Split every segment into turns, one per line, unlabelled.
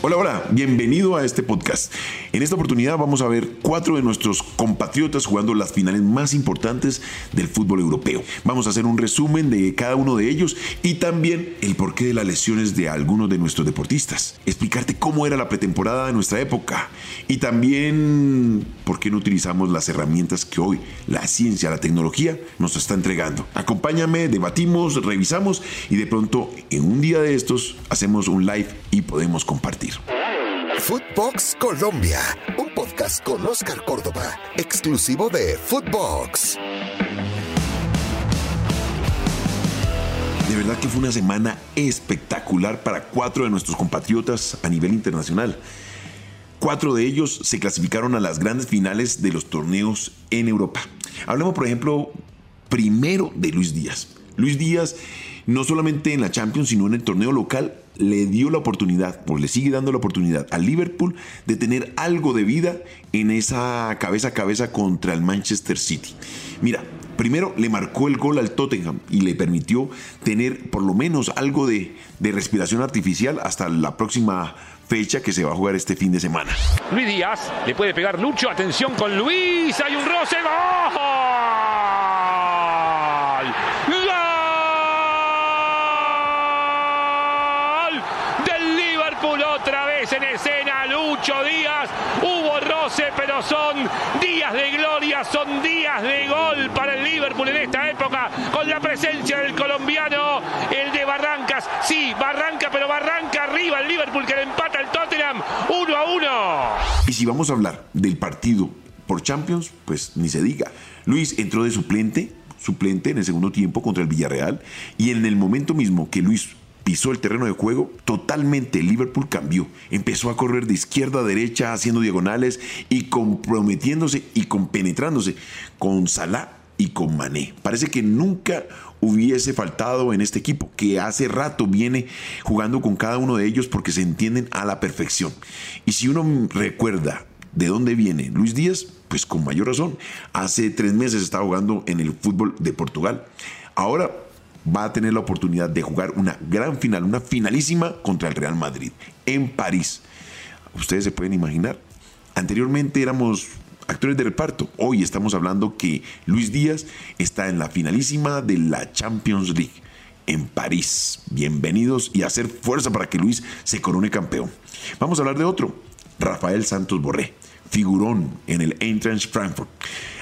Hola, hola, bienvenido a este podcast. En esta oportunidad vamos a ver cuatro de nuestros compatriotas jugando las finales más importantes del fútbol europeo. Vamos a hacer un resumen de cada uno de ellos y también el porqué de las lesiones de algunos de nuestros deportistas. Explicarte cómo era la pretemporada de nuestra época y también por qué no utilizamos las herramientas que hoy la ciencia, la tecnología nos está entregando. Acompáñame, debatimos, revisamos y de pronto en un día de estos hacemos un live y podemos compartir.
Footbox Colombia, un podcast con Oscar Córdoba, exclusivo de Footbox.
De verdad que fue una semana espectacular para cuatro de nuestros compatriotas a nivel internacional. Cuatro de ellos se clasificaron a las grandes finales de los torneos en Europa. Hablemos, por ejemplo, primero de Luis Díaz. Luis Díaz, no solamente en la Champions, sino en el torneo local, le dio la oportunidad, o le sigue dando la oportunidad al Liverpool de tener algo de vida en esa cabeza a cabeza contra el Manchester City. Mira, primero le marcó el gol al Tottenham y le permitió tener por lo menos algo de, de respiración artificial hasta la próxima fecha que se va a jugar este fin de semana.
Luis Díaz le puede pegar Lucho, atención con Luis, hay un roce, ¡gol! en escena Lucho Díaz. Hubo roce, pero son días de gloria, son días de gol para el Liverpool en esta época, con la presencia del colombiano, el de Barrancas. Sí, Barranca, pero Barranca arriba el Liverpool que le empata el Tottenham 1 a 1.
Y si vamos a hablar del partido por Champions, pues ni se diga. Luis entró de suplente suplente en el segundo tiempo contra el Villarreal y en el momento mismo que Luis el terreno de juego, totalmente Liverpool cambió. Empezó a correr de izquierda a derecha, haciendo diagonales y comprometiéndose y compenetrándose con Salah y con Mané. Parece que nunca hubiese faltado en este equipo, que hace rato viene jugando con cada uno de ellos porque se entienden a la perfección. Y si uno recuerda de dónde viene Luis Díaz, pues con mayor razón. Hace tres meses estaba jugando en el fútbol de Portugal. Ahora va a tener la oportunidad de jugar una gran final, una finalísima contra el Real Madrid en París. Ustedes se pueden imaginar. Anteriormente éramos actores de reparto. Hoy estamos hablando que Luis Díaz está en la finalísima de la Champions League en París. Bienvenidos y hacer fuerza para que Luis se corone campeón. Vamos a hablar de otro, Rafael Santos Borré, figurón en el Eintracht Frankfurt.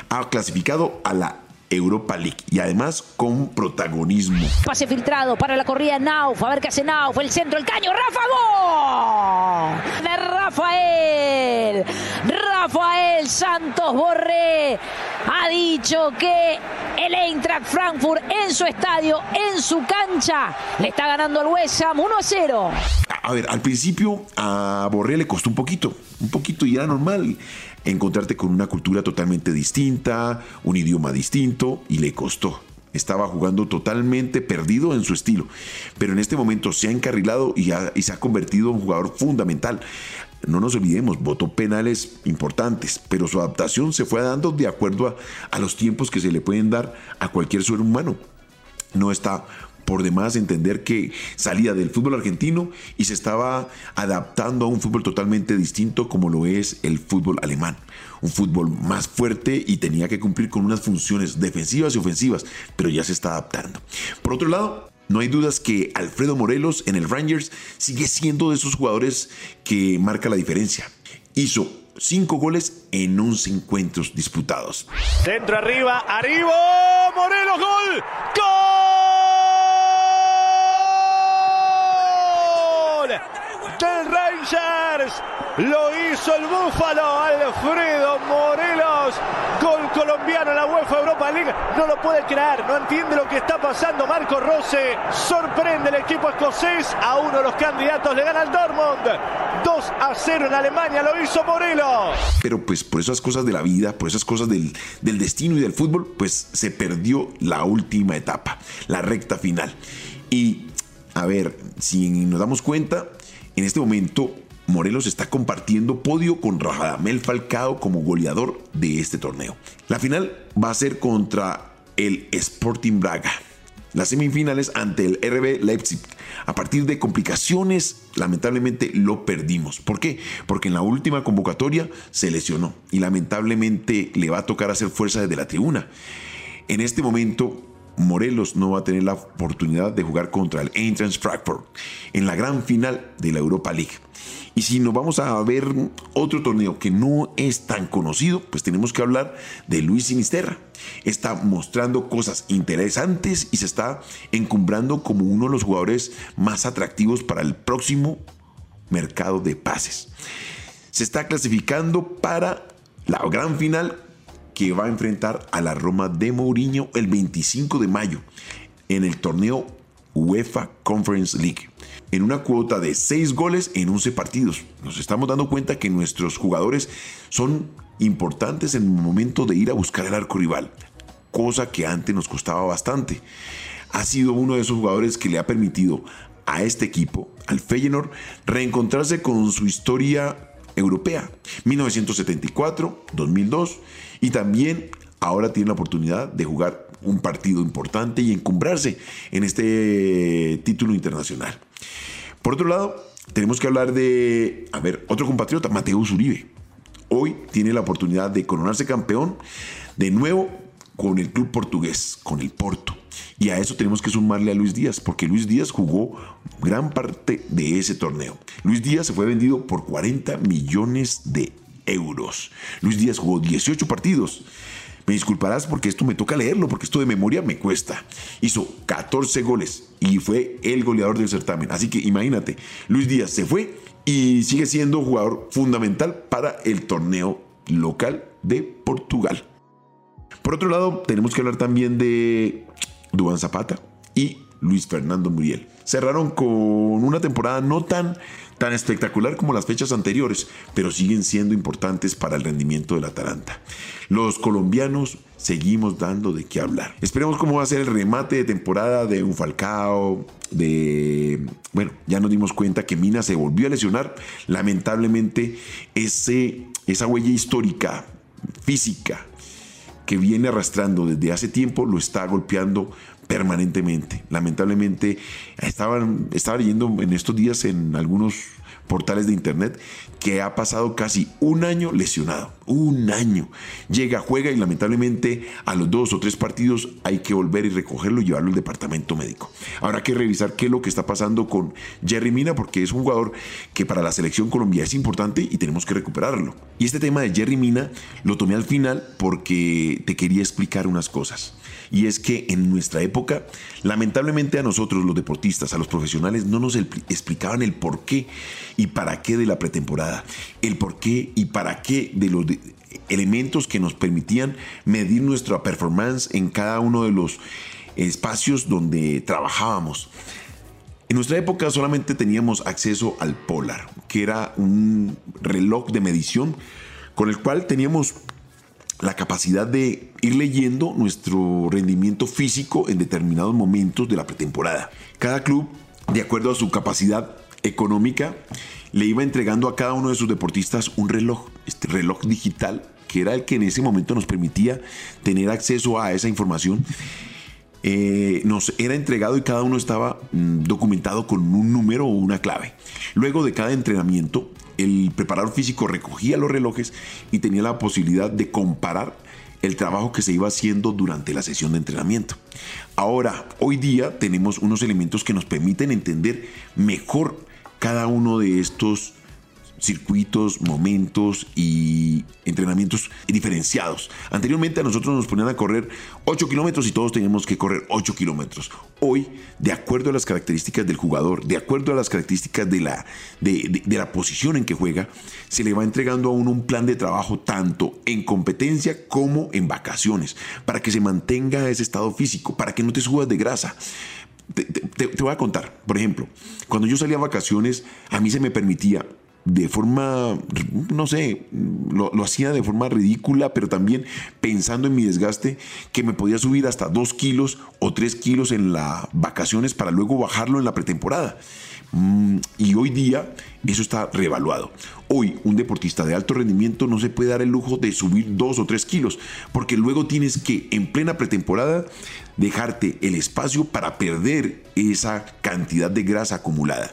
Ha clasificado a la Europa League y además con protagonismo.
Pase filtrado para la corrida Nauf, a ver qué hace Nauf, el centro, el caño, Rafa Gol de Rafael. Rafael Santos Borré ha dicho que el Eintracht Frankfurt en su estadio, en su cancha, le está ganando al West Ham 1 0.
A ver, al principio a Borré le costó un poquito, un poquito y era normal encontrarte con una cultura totalmente distinta, un idioma distinto y le costó. Estaba jugando totalmente perdido en su estilo, pero en este momento se ha encarrilado y, se ha convertido en un jugador fundamental. No nos olvidemos, votó penales importantes, pero su adaptación se fue dando de acuerdo a, a los tiempos que se le pueden dar a cualquier ser humano. No está por demás entender que salía del fútbol argentino y se estaba adaptando a un fútbol totalmente distinto como lo es el fútbol alemán. Un fútbol más fuerte y tenía que cumplir con unas funciones defensivas y ofensivas, pero ya se está adaptando. Por otro lado, no hay dudas que Alfredo Morelos en el Rangers sigue siendo de esos jugadores que marca la diferencia. Hizo cinco goles en 11 encuentros disputados.
Centro arriba, arriba, Morelos, gol, gol. Del Rangers. Lo hizo el Búfalo, Alfredo Morelos. Gol colombiano en la UEFA Europa League. No lo puede creer, no entiende lo que está pasando. Marco Rose sorprende el equipo escocés. A uno de los candidatos le gana al Dortmund. 2 a 0 en Alemania, lo hizo Morelos.
Pero pues por esas cosas de la vida, por esas cosas del, del destino y del fútbol, pues se perdió la última etapa, la recta final. Y a ver, si nos damos cuenta, en este momento, Morelos está compartiendo podio con Radamel Falcao como goleador de este torneo. La final va a ser contra el Sporting Braga. las semifinales ante el RB Leipzig. A partir de complicaciones, lamentablemente lo perdimos. ¿Por qué? Porque en la última convocatoria se lesionó y lamentablemente le va a tocar hacer fuerza desde la tribuna. En este momento Morelos no va a tener la oportunidad de jugar contra el Eintracht Frankfurt en la gran final de la Europa League. Y si nos vamos a ver otro torneo que no es tan conocido, pues tenemos que hablar de Luis Sinisterra. Está mostrando cosas interesantes y se está encumbrando como uno de los jugadores más atractivos para el próximo mercado de pases. Se está clasificando para la gran final que va a enfrentar a la Roma de Mourinho el 25 de mayo en el torneo UEFA Conference League en una cuota de 6 goles en 11 partidos. Nos estamos dando cuenta que nuestros jugadores son importantes en el momento de ir a buscar el arco rival, cosa que antes nos costaba bastante. Ha sido uno de esos jugadores que le ha permitido a este equipo, al Feyenoord, reencontrarse con su historia europea, 1974, 2002, y también ahora tiene la oportunidad de jugar un partido importante y encumbrarse en este título internacional. Por otro lado, tenemos que hablar de, a ver, otro compatriota, Mateus Uribe. Hoy tiene la oportunidad de coronarse campeón de nuevo con el club portugués, con el Porto. Y a eso tenemos que sumarle a Luis Díaz, porque Luis Díaz jugó gran parte de ese torneo. Luis Díaz se fue vendido por 40 millones de euros. Luis Díaz jugó 18 partidos. Me disculparás porque esto me toca leerlo, porque esto de memoria me cuesta. Hizo 14 goles y fue el goleador del certamen. Así que imagínate, Luis Díaz se fue y sigue siendo jugador fundamental para el torneo local de Portugal. Por otro lado, tenemos que hablar también de Dubán Zapata y Luis Fernando Muriel. Cerraron con una temporada no tan, tan espectacular como las fechas anteriores, pero siguen siendo importantes para el rendimiento del Atalanta. Los colombianos seguimos dando de qué hablar. Esperemos cómo va a ser el remate de temporada de un Falcao, de... Bueno, ya nos dimos cuenta que Mina se volvió a lesionar. Lamentablemente, ese, esa huella histórica, física, que viene arrastrando desde hace tiempo lo está golpeando permanentemente. Lamentablemente, estaban, estaba leyendo en estos días en algunos portales de internet que ha pasado casi un año lesionado. Un año. Llega, juega y lamentablemente a los dos o tres partidos hay que volver y recogerlo y llevarlo al departamento médico. Habrá que revisar qué es lo que está pasando con Jerry Mina porque es un jugador que para la selección Colombia es importante y tenemos que recuperarlo. Y este tema de Jerry Mina lo tomé al final porque te quería explicar unas cosas y es que en nuestra época, lamentablemente a nosotros los deportistas, a los profesionales, no nos explicaban el por qué y para qué de la pretemporada, el por qué y para qué de los elementos que nos permitían medir nuestra performance en cada uno de los espacios donde trabajábamos. En nuestra época solamente teníamos acceso al Polar, que era un reloj de medición con el cual teníamos la capacidad de ir leyendo nuestro rendimiento físico en determinados momentos de la pretemporada. Cada club, de acuerdo a su capacidad económica, le iba entregando a cada uno de sus deportistas un reloj, este reloj digital, que era el que en ese momento nos permitía tener acceso a esa información. Eh, nos era entregado y cada uno estaba mm, documentado con un número o una clave. Luego de cada entrenamiento, el preparador físico recogía los relojes y tenía la posibilidad de comparar el trabajo que se iba haciendo durante la sesión de entrenamiento. Ahora, hoy día tenemos unos elementos que nos permiten entender mejor cada uno de estos circuitos, momentos y entrenamientos diferenciados. Anteriormente a nosotros nos ponían a correr 8 kilómetros y todos teníamos que correr 8 kilómetros. Hoy, de acuerdo a las características del jugador, de acuerdo a las características de la, de, la posición en que juega, se le va entregando a uno un plan de trabajo tanto en competencia como en vacaciones, para que se mantenga ese estado físico, para que no te subas de grasa. Te, voy a contar, por ejemplo, cuando yo salía a vacaciones, a mí se me permitía de forma, no sé, lo, hacía de forma ridícula, pero también pensando en mi desgaste, que me podía subir hasta 2 kilos o 3 kilos en las vacaciones para luego bajarlo en la pretemporada. Mm, y hoy día eso está reevaluado. Hoy un deportista de alto rendimiento no se puede dar el lujo de subir 2 o 3 kilos, porque luego tienes que en plena pretemporada dejarte el espacio para perder esa cantidad de grasa acumulada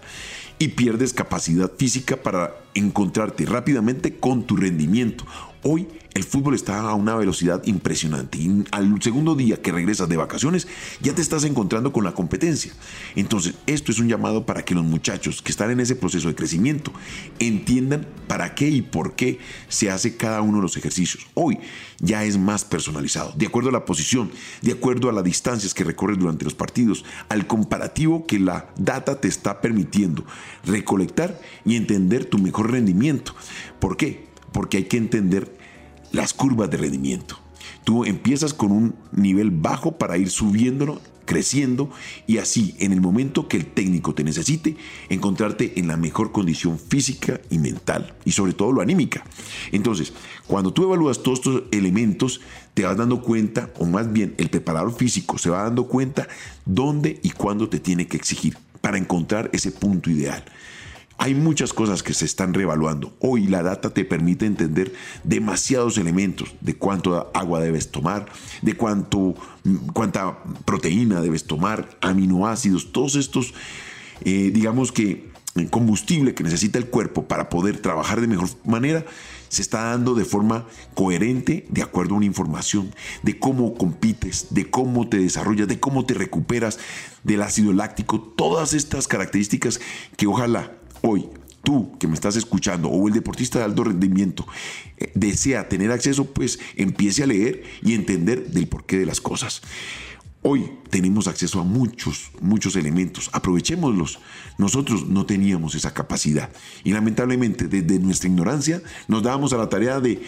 y pierdes capacidad física para encontrarte rápidamente con tu rendimiento. Hoy el fútbol está a una velocidad impresionante y al segundo día que regresas de vacaciones ya te estás encontrando con la competencia. Entonces, esto es un llamado para que los muchachos que están en ese proceso de crecimiento entiendan para qué y por qué se hace cada uno de los ejercicios. Hoy ya es más personalizado, de acuerdo a la posición, de acuerdo a las distancias que recorres durante los partidos, al comparativo que la data te está permitiendo recolectar y entender tu mejor rendimiento. ¿Por qué? Porque hay que entender las curvas de rendimiento. Tú empiezas con un nivel bajo para ir subiéndolo, creciendo y así en el momento que el técnico te necesite, encontrarte en la mejor condición física y mental y sobre todo lo anímica. Entonces, cuando tú evalúas todos estos elementos, te vas dando cuenta, o más bien el preparador físico se va dando cuenta dónde y cuándo te tiene que exigir para encontrar ese punto ideal. Hay muchas cosas que se están reevaluando. Hoy la data te permite entender demasiados elementos de cuánto agua debes tomar, de cuánto, cuánta proteína debes tomar, aminoácidos, todos estos, eh, digamos que combustible que necesita el cuerpo para poder trabajar de mejor manera, se está dando de forma coherente de acuerdo a una información de cómo compites, de cómo te desarrollas, de cómo te recuperas del ácido láctico, todas estas características que ojalá hoy tú que me estás escuchando o el deportista de alto rendimiento eh, desea tener acceso, pues empiece a leer y entender del porqué de las cosas. Hoy tenemos acceso a muchos, muchos elementos. Aprovechémoslos. Nosotros no teníamos esa capacidad. Y lamentablemente, desde nuestra ignorancia, nos dábamos a la tarea de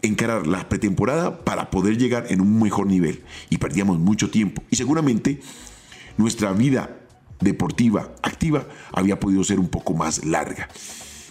encarar la pretemporada para poder llegar en un mejor nivel. Y perdíamos mucho tiempo. Y seguramente nuestra vida deportiva activa había podido ser un poco más larga.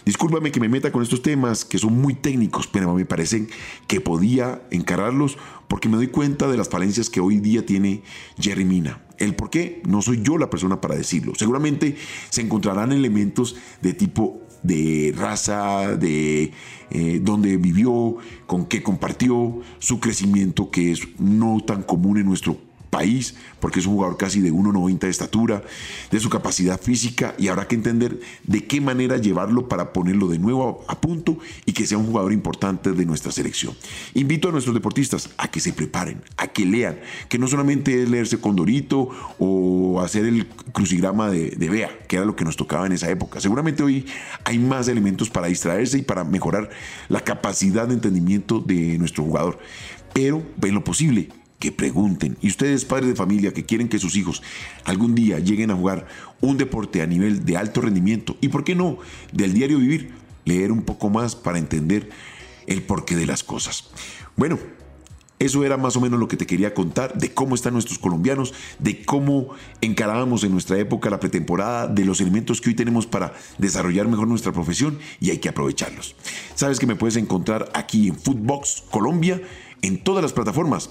Discúlpame que me meta con estos temas que son muy técnicos, pero me parecen que podía encararlos porque me doy cuenta de las falencias que hoy día tiene Jerry Mina. El por qué no soy yo la persona para decirlo. Seguramente se encontrarán elementos de tipo de raza, de eh, dónde vivió, con qué compartió, su crecimiento que es no tan común en nuestro país, porque es un jugador casi de 1,90 de estatura, de su capacidad física y habrá que entender de qué manera llevarlo para ponerlo de nuevo a, punto y que sea un jugador importante de nuestra selección. Invito a nuestros deportistas a que se preparen, a que lean, que no solamente es leerse Condorito o hacer el crucigrama de, de Bea, que era lo que nos tocaba en esa época. Seguramente hoy hay más elementos para distraerse y para mejorar la capacidad de entendimiento de nuestro jugador. Pero en lo posible, que pregunten. Y ustedes, padres de familia, que quieren que sus hijos algún día lleguen a jugar un deporte a nivel de alto rendimiento, y por qué no, del diario vivir, leer un poco más para entender el porqué de las cosas. Bueno, eso era más o menos lo que te quería contar de cómo están nuestros colombianos, de cómo encarábamos en nuestra época la pretemporada, de los elementos que hoy tenemos para desarrollar mejor nuestra profesión y hay que aprovecharlos. Sabes que me puedes encontrar aquí en Footbox Colombia en todas las plataformas